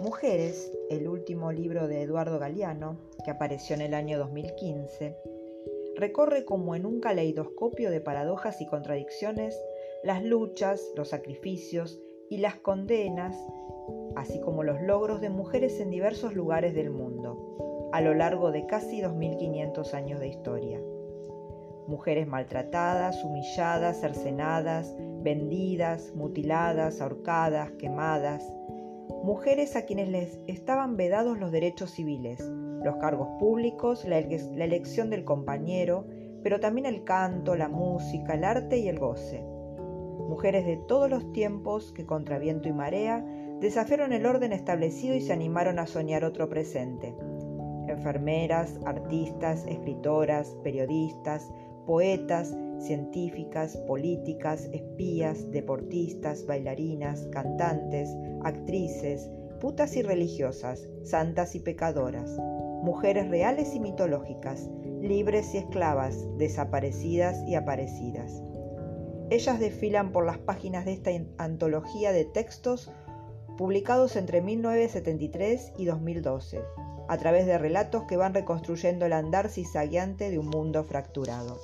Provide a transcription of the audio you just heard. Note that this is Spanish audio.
Mujeres, el último libro de Eduardo Galeano, que apareció en el año 2015, recorre como en un caleidoscopio de paradojas y contradicciones las luchas, los sacrificios y las condenas, así como los logros de mujeres en diversos lugares del mundo, a lo largo de casi 2500 años de historia. Mujeres maltratadas, humilladas, cercenadas, vendidas, mutiladas, ahorcadas, quemadas. Mujeres a quienes les estaban vedados los derechos civiles, los cargos públicos, la, elección del compañero, pero también el canto, la música, el arte y el goce. Mujeres de todos los tiempos que contra viento y marea desafiaron el orden establecido y se animaron a soñar otro presente. Enfermeras, artistas, escritoras, periodistas, poetas, científicas, políticas, espías, deportistas, bailarinas, cantantes, actrices, putas y religiosas, santas y pecadoras, mujeres reales y mitológicas, libres y esclavas, desaparecidas y aparecidas. Ellas desfilan por las páginas de esta antología de textos publicados entre 1973 y 2012, a través de relatos que van reconstruyendo el andar cizagueante de un mundo fracturado.